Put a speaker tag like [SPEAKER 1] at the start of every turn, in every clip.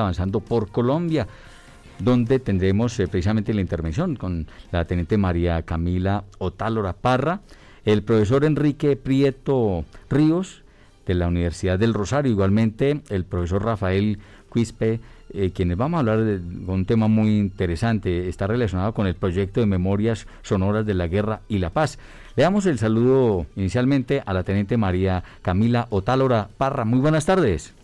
[SPEAKER 1] avanzando por Colombia, donde tendremos eh, precisamente la intervención con la teniente María Camila Otálora Parra, el profesor Enrique Prieto Ríos de la Universidad del Rosario, igualmente el profesor Rafael Quispe, eh, quienes vamos a hablar de, un tema muy interesante, está relacionado con el proyecto de memorias sonoras de la guerra y la paz. Le damos el saludo inicialmente a la teniente María Camila Otálora Parra. Muy buenas tardes.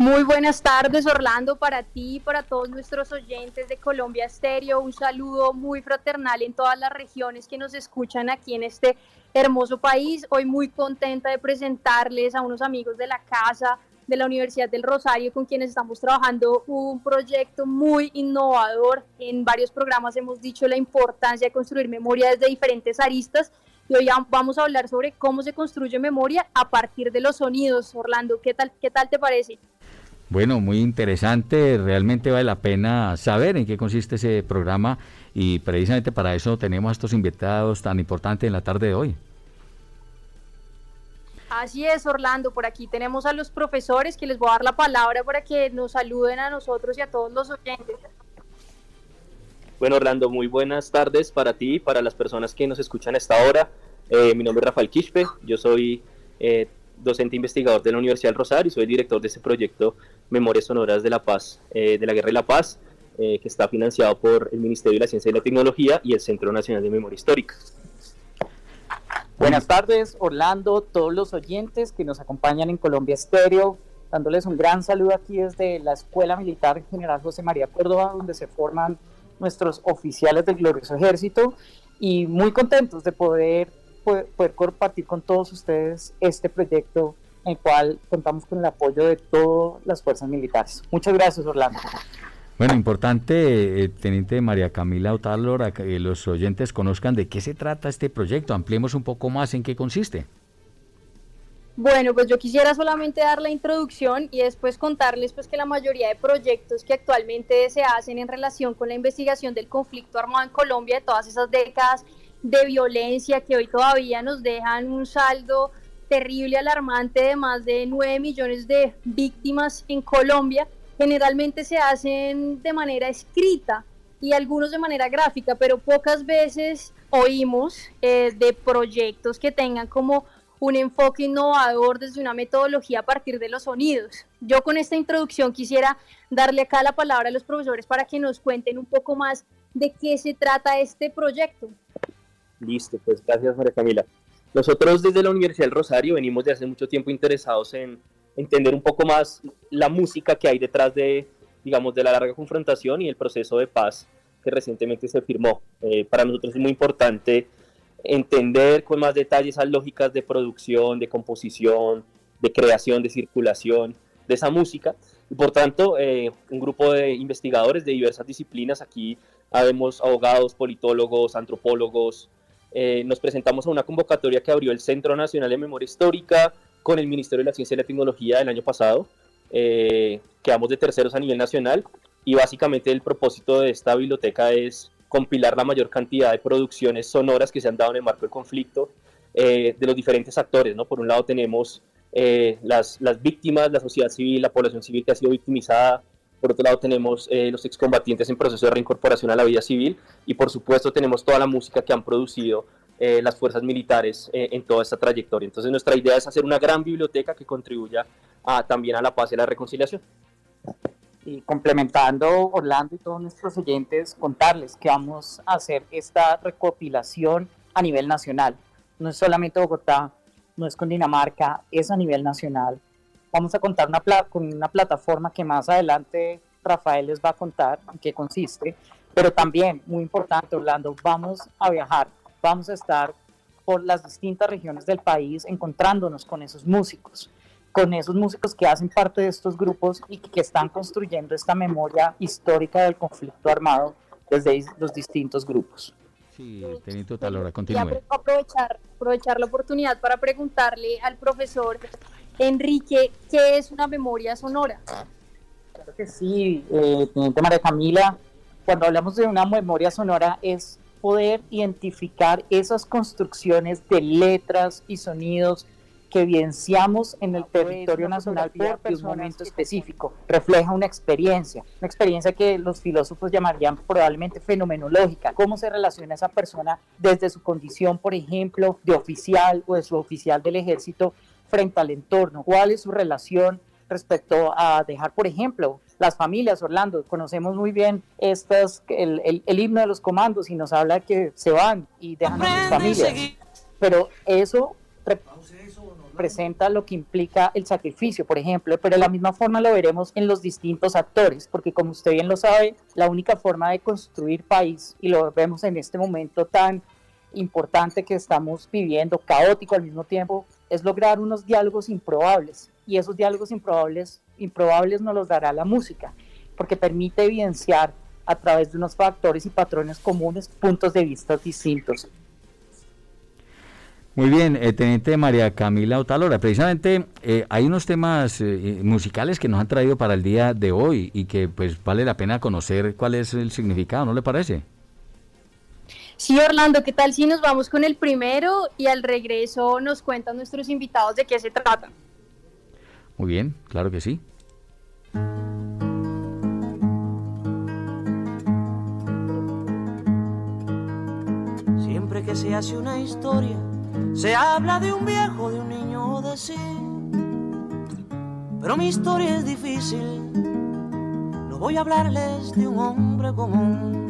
[SPEAKER 2] Muy buenas tardes, Orlando, para ti y para todos nuestros oyentes de Colombia Estéreo. Un saludo muy fraternal en todas las regiones que nos escuchan aquí en este hermoso país. Hoy muy contenta de presentarles a unos amigos de la casa de la Universidad del Rosario con quienes estamos trabajando un proyecto muy innovador. En varios programas hemos dicho la importancia de construir memoria desde diferentes aristas y hoy vamos a hablar sobre cómo se construye memoria a partir de los sonidos. Orlando, ¿qué tal, qué tal te parece?
[SPEAKER 1] Bueno, muy interesante, realmente vale la pena saber en qué consiste ese programa y precisamente para eso tenemos a estos invitados tan importantes en la tarde de hoy.
[SPEAKER 2] Así es, Orlando. Por aquí tenemos a los profesores que les voy a dar la palabra para que nos saluden a nosotros y a todos los oyentes.
[SPEAKER 3] Bueno, Orlando, muy buenas tardes para ti y para las personas que nos escuchan a esta hora. Eh, mi nombre es Rafael Quispe, yo soy eh, docente investigador de la Universidad del Rosario y soy director de este proyecto Memorias Sonoras de la Paz, eh, de la Guerra y la Paz, que está financiado por el Ministerio de la Ciencia y la Tecnología y el Centro Nacional de Memoria Histórica.
[SPEAKER 4] Buenas tardes, Orlando, todos los oyentes que nos acompañan en Colombia Estéreo, dándoles un gran saludo aquí desde la Escuela Militar General José María Córdoba, donde se forman nuestros oficiales del glorioso ejército y muy contentos de poder, poder, poder compartir con todos ustedes este proyecto el cual contamos con el apoyo de todas las fuerzas militares. Muchas gracias, Orlando.
[SPEAKER 1] Bueno, importante, eh, Teniente María Camila Otálora, que los oyentes conozcan de qué se trata este proyecto. Ampliemos un poco más en qué consiste.
[SPEAKER 2] Bueno, pues yo quisiera solamente dar la introducción y después contarles pues que la mayoría de proyectos que actualmente se hacen en relación con la investigación del conflicto armado en Colombia, de todas esas décadas de violencia que hoy todavía nos dejan un saldo terrible, alarmante de más de 9 millones de víctimas en Colombia, generalmente se hacen de manera escrita y algunos de manera gráfica, pero pocas veces oímos eh, de proyectos que tengan como un enfoque innovador desde una metodología a partir de los sonidos. Yo con esta introducción quisiera darle acá la palabra a los profesores para que nos cuenten un poco más de qué se trata este proyecto.
[SPEAKER 3] Listo, pues gracias María Camila. Nosotros desde la Universidad del Rosario venimos de hace mucho tiempo interesados en entender un poco más la música que hay detrás de, digamos, de la larga confrontación y el proceso de paz que recientemente se firmó. Eh, para nosotros es muy importante entender con más detalles esas lógicas de producción, de composición, de creación, de circulación de esa música. Y por tanto, eh, un grupo de investigadores de diversas disciplinas, aquí habemos abogados, politólogos, antropólogos, eh, nos presentamos a una convocatoria que abrió el Centro Nacional de Memoria Histórica, con el Ministerio de la Ciencia y la Tecnología el año pasado. Eh, quedamos de terceros a nivel nacional y básicamente el propósito de esta biblioteca es compilar la mayor cantidad de producciones sonoras que se han dado en el marco del conflicto eh, de los diferentes actores. ¿no? Por un lado tenemos eh, las, las, víctimas, la sociedad civil, la población civil que ha sido victimizada. Por otro lado tenemos eh, los excombatientes en proceso de reincorporación a la vida civil y por supuesto tenemos toda la música que han producido eh, las fuerzas militares eh, en toda esta trayectoria. Entonces nuestra idea es hacer una gran biblioteca que contribuya también a la paz y a la reconciliación.
[SPEAKER 4] Y complementando Orlando y todos nuestros oyentes, contarles que vamos a hacer esta recopilación a nivel nacional. No es solamente Bogotá, no es con Dinamarca, es a nivel nacional. Vamos a contar una con una plataforma que más adelante Rafael les va a contar en qué consiste, pero también, muy importante, Orlando, vamos a viajar vamos a estar por las distintas regiones del país encontrándonos con esos músicos, con esos músicos que hacen parte de estos grupos y que están construyendo esta memoria histórica del conflicto armado desde los distintos grupos.
[SPEAKER 1] Sí, Tenito Talora, continúe.
[SPEAKER 2] Y aprovechar, aprovechar la oportunidad para preguntarle al profesor Enrique, ¿qué es una memoria sonora?
[SPEAKER 4] Claro que sí, eh, Teniente María Camila, cuando hablamos de una memoria sonora es poder identificar esas construcciones de letras y sonidos que evidenciamos en el territorio nacional por un momento específico. Refleja una experiencia, una experiencia que los filósofos llamarían probablemente fenomenológica. ¿Cómo se relaciona esa persona desde su condición, por ejemplo, de oficial o de su oficial del ejército frente al entorno? ¿Cuál es su relación respecto a dejar, por ejemplo, las familias, Orlando, conocemos muy bien estas, el, el, himno de los comandos y nos habla que se van y dejan a sus familias. Pero eso representa lo que implica el sacrificio, por ejemplo, pero de la misma forma lo veremos en los distintos actores, porque como usted bien lo sabe, la única forma de construir país, y lo vemos en este momento tan importante que estamos viviendo, caótico al mismo tiempo, es lograr unos diálogos improbables. Y esos diálogos improbables, improbables nos los dará la música, porque permite evidenciar a través de unos factores y patrones comunes puntos de vista distintos.
[SPEAKER 1] Muy bien, eh, Teniente María Camila Otalora. Precisamente eh, hay unos temas eh, musicales que nos han traído para el día de hoy y que pues vale la pena conocer cuál es el significado, ¿no le parece?
[SPEAKER 2] Sí, Orlando, ¿qué tal si nos vamos con el primero y al regreso nos cuentan nuestros invitados de qué se trata?
[SPEAKER 1] Muy bien, claro que sí.
[SPEAKER 5] Siempre que se hace una historia, se habla de un viejo, de un niño o de sí. Pero mi historia es difícil, no voy a hablarles de un hombre común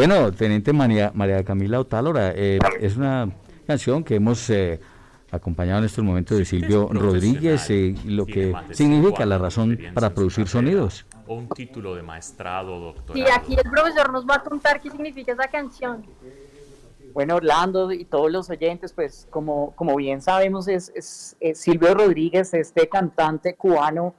[SPEAKER 1] Bueno, Teniente María, María Camila Otálora, eh, es una canción que hemos eh, acompañado en estos momentos de Silvio Rodríguez y lo que significa la razón para producir sonidos.
[SPEAKER 6] Un título de maestrado, doctor.
[SPEAKER 2] Y aquí el profesor nos va a contar qué significa esa canción.
[SPEAKER 4] Bueno, Orlando y todos los oyentes, pues como, como bien sabemos, es, Silvio Rodríguez, este cantante cubano,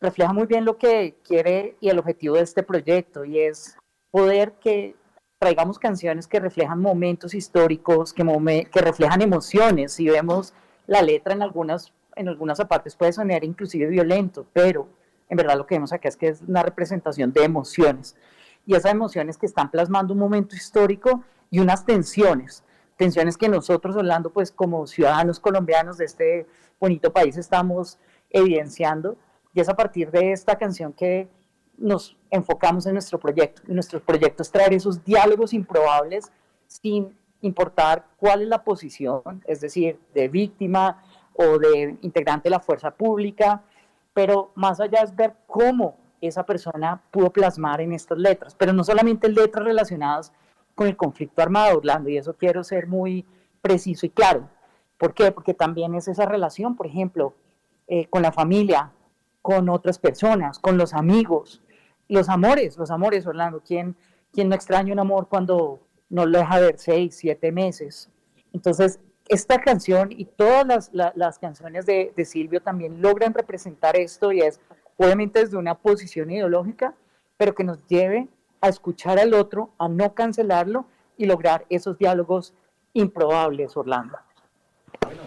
[SPEAKER 4] refleja muy bien lo que quiere y el objetivo de este proyecto, y es poder que traigamos canciones que reflejan momentos históricos, que, que reflejan emociones. Si vemos la letra en algunas, en algunas partes puede sonar inclusive violento, pero en verdad lo que vemos acá es que es una representación de emociones. Y esas emociones que están plasmando un momento histórico y unas tensiones, tensiones que nosotros, Orlando, pues como ciudadanos colombianos de este bonito país estamos evidenciando. Y es a partir de esta canción que nos enfocamos en nuestro proyecto. En nuestro proyecto es traer esos diálogos improbables sin importar cuál es la posición, es decir, de víctima o de integrante de la fuerza pública, pero más allá es ver cómo esa persona pudo plasmar en estas letras, pero no solamente letras relacionadas con el conflicto armado, Orlando, y eso quiero ser muy preciso y claro. ¿Por qué? Porque también es esa relación, por ejemplo, eh, con la familia, con otras personas, con los amigos, los amores, los amores, Orlando. ¿Quién, quién no extraña un amor cuando no lo deja ver seis, siete meses? Entonces, esta canción y todas las, canciones de, de, Silvio también logran representar esto y es obviamente desde una posición ideológica, pero que nos lleve a escuchar al otro, a no cancelarlo y lograr esos diálogos improbables, Orlando.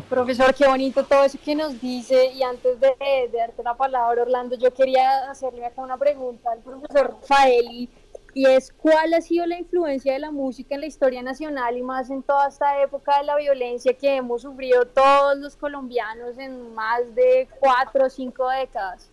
[SPEAKER 2] Profesor, qué bonito todo eso que nos dice. Y antes de, darte la palabra, Orlando, yo quería hacerle acá una pregunta al profesor Faeli. Y es, ¿cuál ha sido la influencia de la música en la historia nacional y más en toda esta época de la violencia que hemos sufrido todos los colombianos en más de cuatro o cinco décadas?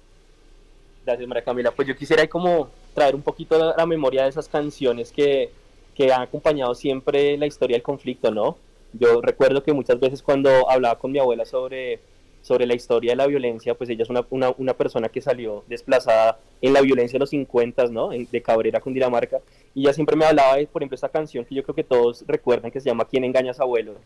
[SPEAKER 3] Gracias, María Camila. Pues yo quisiera como traer un poquito la, la memoria de esas canciones que, que han acompañado siempre la historia del conflicto, ¿no? Yo recuerdo que muchas veces cuando hablaba con mi abuela sobre, sobre la historia de la violencia, pues ella es una, una, una persona que salió desplazada en la violencia de los 50, ¿no? De Cabrera, Cundinamarca, y ella siempre me hablaba de, por ejemplo, esta canción que yo creo que todos recuerdan, que se llama ¿Quién engaña a su abuelo?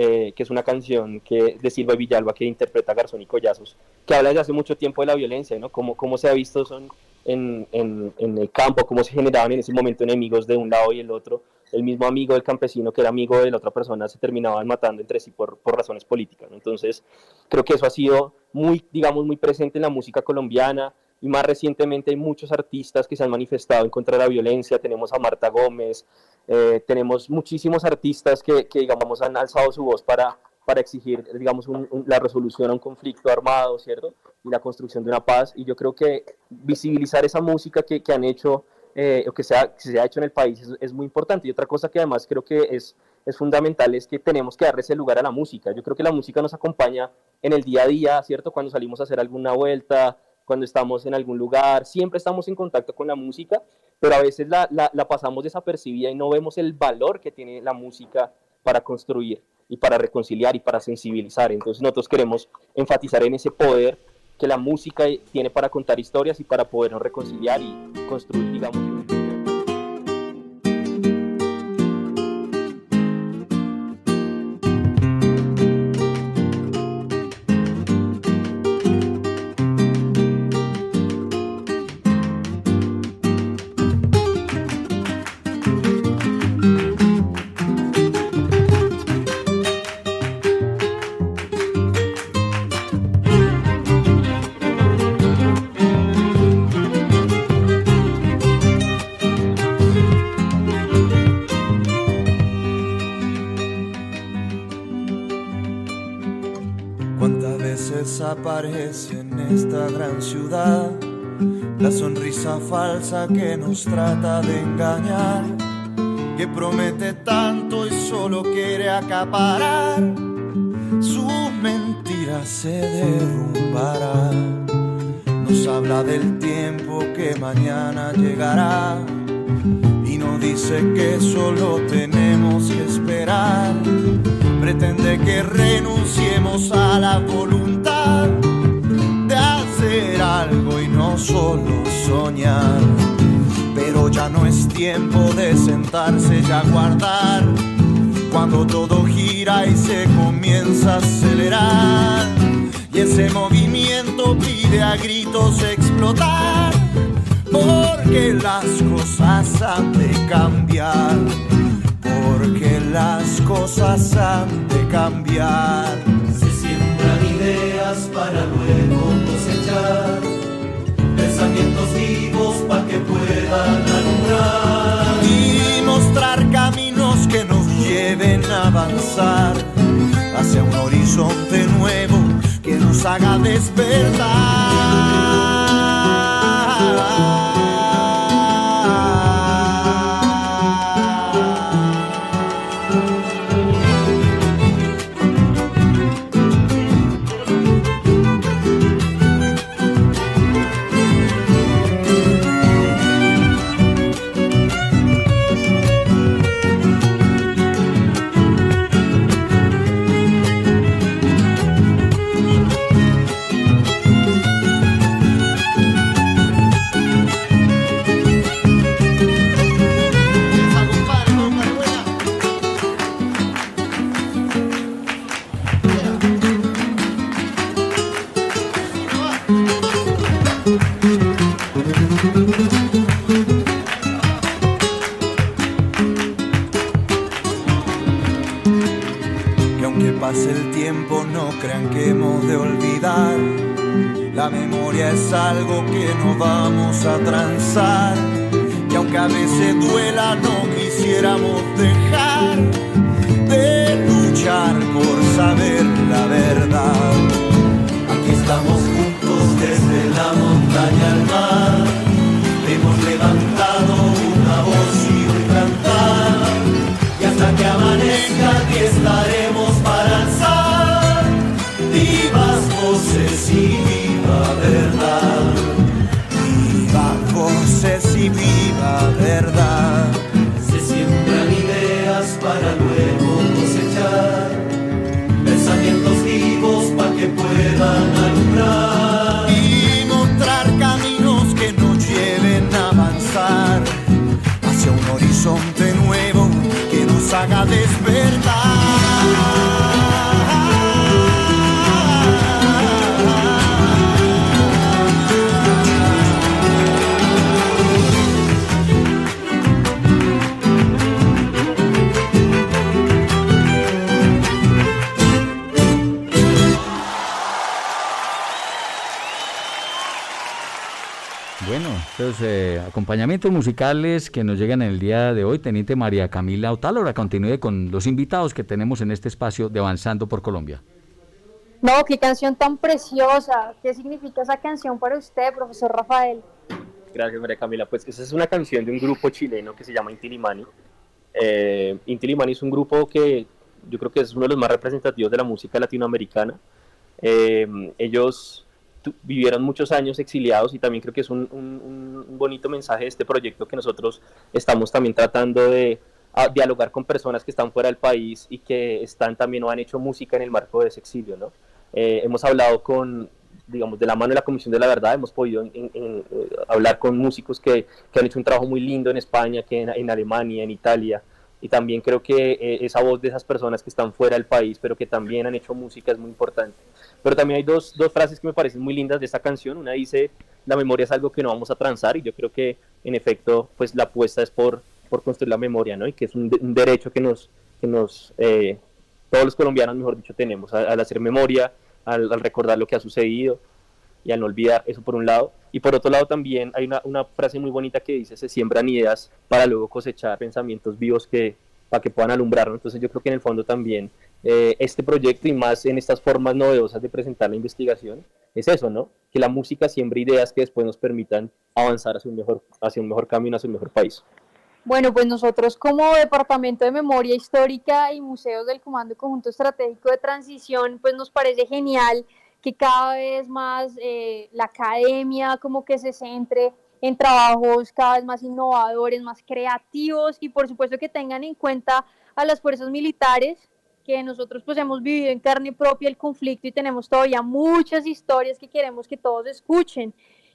[SPEAKER 3] Eh, que es una canción que, de Silva Villalba que interpreta Garzón y Collazos, que habla desde hace mucho tiempo de la violencia, ¿no? Cómo, cómo se ha visto son en, en, en, el campo, cómo se generaban en ese momento enemigos de un lado y el otro, el mismo amigo del campesino que era amigo de la otra persona se terminaban matando entre sí por, por razones políticas. Entonces, creo que eso ha sido muy, digamos, muy presente en la música colombiana y más recientemente hay muchos artistas que se han manifestado en contra de la violencia. Tenemos a Marta Gómez, eh, tenemos muchísimos artistas que, que, digamos, han alzado su voz para, para exigir, digamos, la resolución a un conflicto armado, ¿cierto? Y la construcción de una paz. Y yo creo que visibilizar esa música que, que han hecho eh, o que, se ha, se ha hecho en el país es, muy importante. Y otra cosa que además creo que es, es fundamental es que tenemos que darle ese lugar a la música. Yo creo que la música nos acompaña en el día a día, ¿cierto? Cuando salimos a hacer alguna vuelta, cuando estamos en algún lugar, siempre estamos en contacto con la música, pero a veces la, la, pasamos desapercibida y no vemos el valor que tiene la música para construir y para reconciliar y para sensibilizar. Entonces nosotros queremos enfatizar en ese poder que la música tiene para contar historias y para podernos reconciliar y construir, digamos,
[SPEAKER 7] sonrisa falsa que nos trata de engañar, que promete tanto y solo quiere acaparar. Su mentira se derrumbará. Nos habla del tiempo que mañana llegará y nos dice que solo tenemos que esperar. Pretende que renunciemos a la voluntad solo soñar. Pero ya no es tiempo de sentarse y aguardar. Cuando todo gira y se comienza a acelerar. Y ese movimiento pide a gritos explotar. Porque las cosas han de cambiar. Porque las cosas han de cambiar
[SPEAKER 8] para luego cosechar pensamientos vivos para que puedan alumbrar
[SPEAKER 7] y mostrar caminos que nos lleven a avanzar hacia un horizonte nuevo que nos haga despertar.
[SPEAKER 1] Estos eh, acompañamientos musicales que nos llegan en el día de hoy, Teniente María Camila Otálora, continúe con los invitados que tenemos en este espacio de Avanzando por Colombia.
[SPEAKER 2] No, qué canción tan preciosa. ¿Qué significa esa canción para usted, profesor Rafael?
[SPEAKER 3] Gracias, María Camila. Pues esa es una canción de un grupo chileno que se llama Intilimani. Eh, Intilimani es un grupo que yo creo que es uno de los más representativos de la música latinoamericana. Eh, ellos vivieron muchos años exiliados y también creo que es un, un- un bonito mensaje de este proyecto que nosotros estamos también tratando de a, dialogar con personas que están fuera del país y que están también o han hecho música en el marco de ese exilio. ¿no? Eh, hemos hablado con, digamos, de la mano de la Comisión de la Verdad, hemos podido en- en- en, eh, hablar con músicos que, que han hecho un trabajo muy lindo en España, que en Alemania, en Italia, y también creo que eh, esa voz de esas personas que están fuera del país, pero que también han hecho música es muy importante. Pero también hay dos, dos frases que me parecen muy lindas de esta canción. Una dice, la memoria es algo que no vamos a transar, y yo creo que en efecto, pues la apuesta es por, por construir la memoria, ¿no? Y que es un, un derecho que nos, que nos eh, todos los colombianos, mejor dicho, tenemos, al, al hacer memoria, al, al recordar lo que ha sucedido y al no olvidar, eso por un lado. Y por otro lado también hay una, una frase muy bonita que dice, se siembran ideas para luego cosechar pensamientos vivos que, para que puedan alumbrar. ¿no? Entonces yo creo que en el fondo también eh, este proyecto y más en estas formas novedosas de presentar la investigación es eso, ¿no? Que la música siembre ideas que después nos permitan avanzar hacia un mejor, hacia un mejor camino, hacia un mejor país.
[SPEAKER 2] Bueno, pues nosotros como Departamento de Memoria Histórica y Museos del Comando Conjunto Estratégico de Transición, pues nos parece genial que cada vez más eh, la academia como que se centre en trabajos cada vez más innovadores, más creativos y por supuesto que tengan en cuenta a las fuerzas militares que nosotros pues hemos vivido en carne propia el conflicto y tenemos todavía muchas historias que queremos que todos escuchen.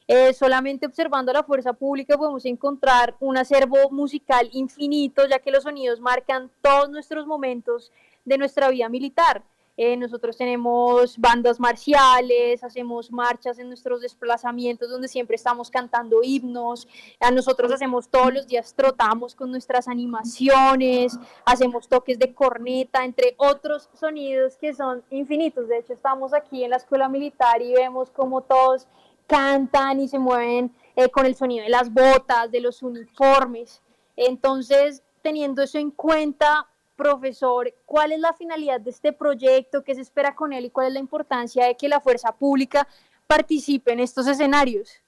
[SPEAKER 2] Eh, solamente observando la fuerza pública podemos encontrar un acervo musical infinito, ya que los sonidos marcan todos nuestros momentos de nuestra vida militar. Eh, nosotros tenemos bandas marciales, hacemos marchas en nuestros desplazamientos donde siempre estamos cantando himnos, a nosotros hacemos todos los días, trotamos con nuestras animaciones, hacemos toques de corneta, entre otros sonidos que son infinitos. De hecho, estamos aquí en la escuela militar y vemos como todos cantan y se mueven eh, con el sonido de las botas, de los uniformes. Entonces, teniendo eso en cuenta, profesor, ¿cuál es la finalidad de este proyecto? ¿Qué se espera con él y cuál es la importancia de que la fuerza pública participe en estos escenarios?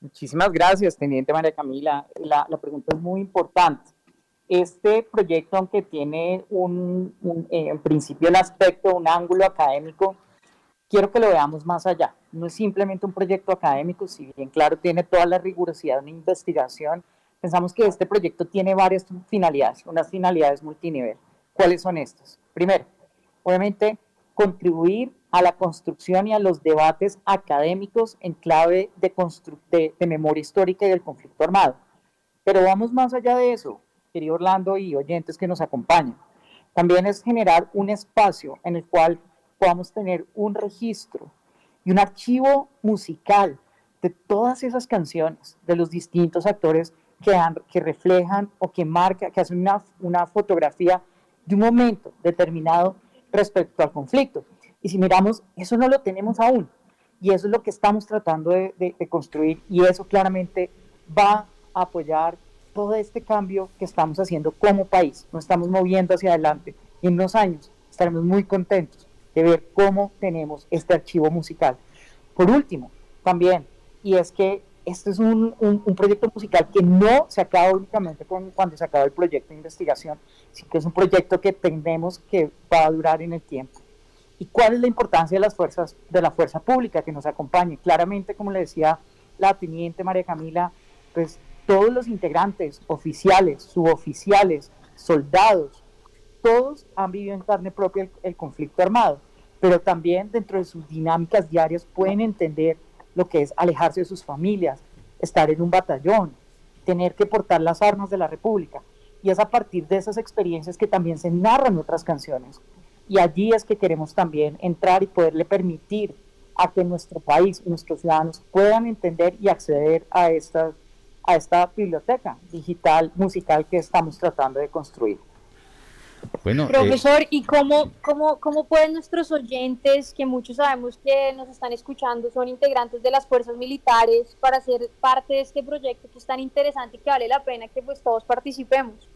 [SPEAKER 4] Muchísimas gracias, Teniente María Camila. La, la pregunta es muy importante. Este proyecto, aunque tiene un, un, eh, en principio un aspecto, un ángulo académico, quiero que lo veamos más allá. No es simplemente un proyecto académico, si bien claro tiene toda la rigurosidad de una investigación, pensamos que este proyecto tiene varias finalidades, unas finalidades multinivel. ¿Cuáles son estas? Primero, obviamente, contribuir a la construcción y a los debates académicos en clave de, de, de memoria histórica y del conflicto armado. Pero vamos más allá de eso, querido Orlando y oyentes que nos acompañan. También es generar un espacio en el cual podamos tener un registro y un archivo musical de todas esas canciones, de los distintos actores que, reflejan o que marcan, que hacen una, una fotografía de un momento determinado respecto al conflicto. Y si miramos, eso no lo tenemos aún. Y eso es lo que estamos tratando de, de construir y eso claramente va a apoyar todo este cambio que estamos haciendo como país. Nos estamos moviendo hacia adelante. Y en unos años estaremos muy contentos de ver cómo tenemos este archivo musical. Por último, también, y es que este es un, un, proyecto musical que no se acaba únicamente con, cuando se acaba el proyecto de investigación, sino que es un proyecto que tenemos que va a durar en el tiempo. ¿Y cuál es la importancia de las fuerzas, de la fuerza pública que nos acompañe? Claramente, como le decía la teniente María Camila, pues todos los integrantes, oficiales, suboficiales, soldados, todos han vivido en carne propia el conflicto armado, pero también dentro de sus dinámicas diarias pueden entender lo que es alejarse de sus familias, estar en un batallón, tener que portar las armas de la República. Y es a partir de esas experiencias que también se narran otras canciones. Y allí es que queremos también entrar y poderle permitir a que nuestro país, nuestros ciudadanos puedan entender y acceder a esta, a esta biblioteca digital musical que estamos tratando de construir.
[SPEAKER 2] Bueno, eh, Profesor, ¿y cómo, cómo, cómo pueden nuestros oyentes, que muchos sabemos que nos están escuchando, son integrantes de las fuerzas militares, para ser parte de este proyecto que es tan interesante y que vale la pena que pues todos participemos?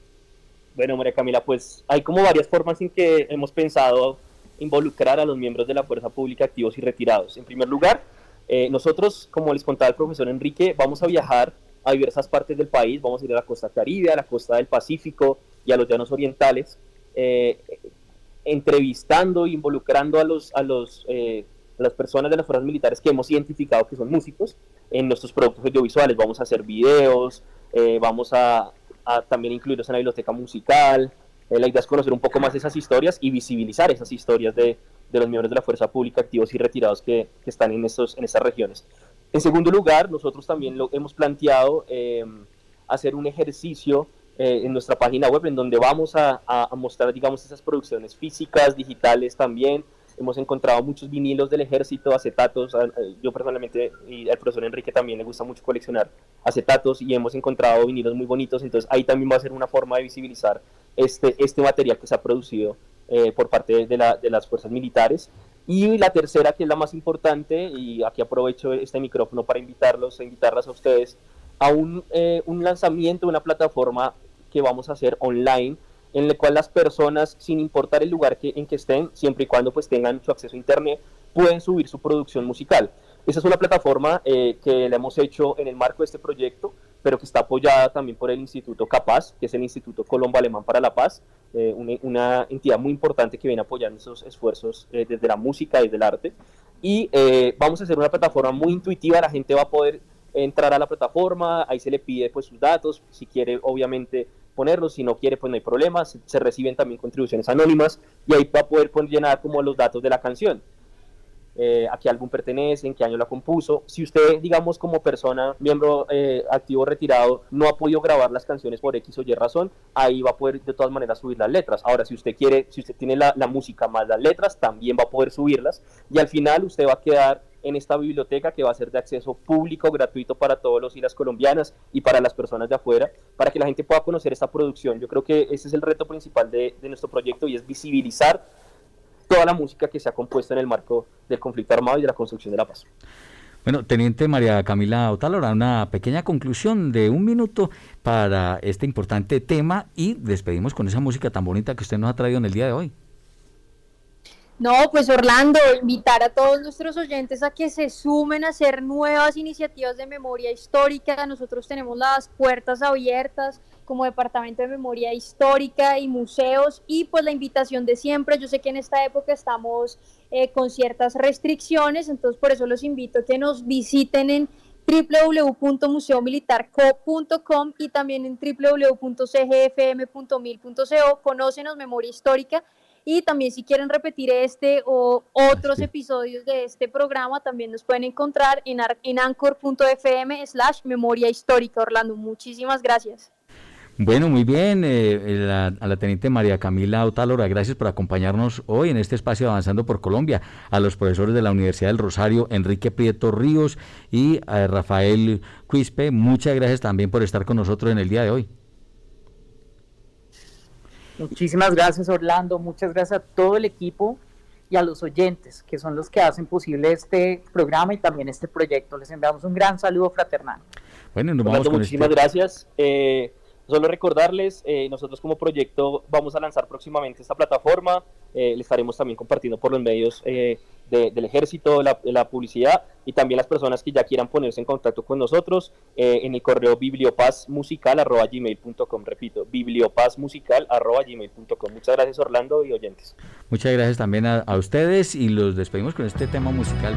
[SPEAKER 3] Bueno, María Camila, pues hay como varias formas en que hemos pensado involucrar a los miembros de la fuerza pública activos y retirados. En primer lugar, eh, nosotros, como les contaba el profesor Enrique, vamos a viajar a diversas partes del país, vamos a ir a la costa caribe, a la costa del Pacífico y a los llanos orientales eh, entrevistando, involucrando a, los, a, los, eh, las personas de las fuerzas militares que hemos identificado que son músicos en nuestros productos audiovisuales. Vamos a hacer videos, eh, vamos a, también incluirlos en la biblioteca musical. la idea es conocer un poco más esas historias y visibilizar esas historias de, de los miembros de la fuerza pública activos y retirados que, que están en, estos, en estas regiones. En segundo lugar, nosotros también lo hemos planteado hacer un ejercicio eh, en nuestra página web, en donde vamos a, mostrar, digamos, esas producciones físicas, digitales también. Hemos encontrado muchos vinilos del ejército, acetatos. Eh, yo personalmente, y al profesor Enrique también le gusta mucho coleccionar acetatos y hemos encontrado vinilos muy bonitos. Entonces ahí también va a ser una forma de visibilizar este, este material que se ha producido eh, por parte de, la, de las fuerzas militares. Y la tercera, que es la más importante, y aquí aprovecho este micrófono para invitarlos, a invitarlas a ustedes a un, un lanzamiento, una plataforma que vamos a hacer online en el cual las personas, sin importar el lugar que, en que estén, siempre y cuando pues tengan su acceso a internet, pueden subir su producción musical. Esa es una plataforma eh, que la hemos hecho en el marco de este proyecto, pero que está apoyada también por el Instituto Capaz, que es el Instituto Colombo Alemán para la Paz, eh, una, entidad muy importante que viene apoyando esos esfuerzos eh, desde la música desde el arte. Y vamos a hacer una plataforma muy intuitiva, la gente va a poder entrar a la plataforma, ahí se le pide pues sus datos, si quiere obviamente ponerlos, si no quiere pues no hay problema, se, reciben también contribuciones anónimas y ahí va a poder llenar como los datos de la canción. Eh, a qué álbum pertenece, en qué año la compuso. Si usted, digamos, como persona, miembro eh, activo retirado, no ha podido grabar las canciones por X o Y razón, ahí va a poder de todas maneras subir las letras. Ahora, si usted quiere, si usted tiene la, la música más las letras, también va a poder subirlas y al final usted va a quedar en esta biblioteca que va a ser de acceso público, gratuito para todos los y colombianas y para las personas de afuera, para que la gente pueda conocer esta producción. Yo creo que ese es el reto principal de, nuestro proyecto y es visibilizar toda la música que se ha compuesto en el marco del conflicto armado y de la construcción de la paz.
[SPEAKER 1] Bueno, Teniente María Camila Otálora, una pequeña conclusión de un minuto para este importante tema y despedimos con esa música tan bonita que usted nos ha traído en el día de hoy.
[SPEAKER 2] No, pues Orlando, invitar a todos nuestros oyentes a que se sumen a hacer nuevas iniciativas de memoria histórica. Nosotros tenemos las puertas abiertas como Departamento de Memoria Histórica y museos y pues la invitación de siempre. Yo sé que en esta época estamos eh, con ciertas restricciones, entonces por eso los invito a que nos visiten en www.museomilitarco.com y también en www.cgfm.mil.co. Conócenos Memoria Histórica y también si quieren repetir este o otros episodios de este programa, también nos pueden encontrar en, en anchor.fm slash memoria histórica. Orlando, muchísimas gracias.
[SPEAKER 1] Bueno, muy bien, eh, a la teniente María Camila Otálora, gracias por acompañarnos hoy en este espacio Avanzando por Colombia, a los profesores de la Universidad del Rosario, Enrique Prieto Ríos y a Rafael Quispe, muchas gracias también por estar con nosotros en el día de hoy.
[SPEAKER 4] Muchísimas gracias Orlando, muchas gracias a todo el equipo y a los oyentes, que son los que hacen posible este programa y también este proyecto. Les enviamos un gran saludo fraternal.
[SPEAKER 3] Bueno, nos vamos con muchísimas este gracias. Eh, Solo recordarles, eh, nosotros como proyecto vamos a lanzar próximamente esta plataforma, eh, le estaremos también compartiendo por los medios eh, del ejército, la, publicidad y también las personas que ya quieran ponerse en contacto con nosotros en el correo bibliopazmusical.gmail.com, repito, bibliopazmusical.gmail.com. Muchas gracias Orlando y oyentes.
[SPEAKER 1] Muchas gracias también a, ustedes y los despedimos con este tema musical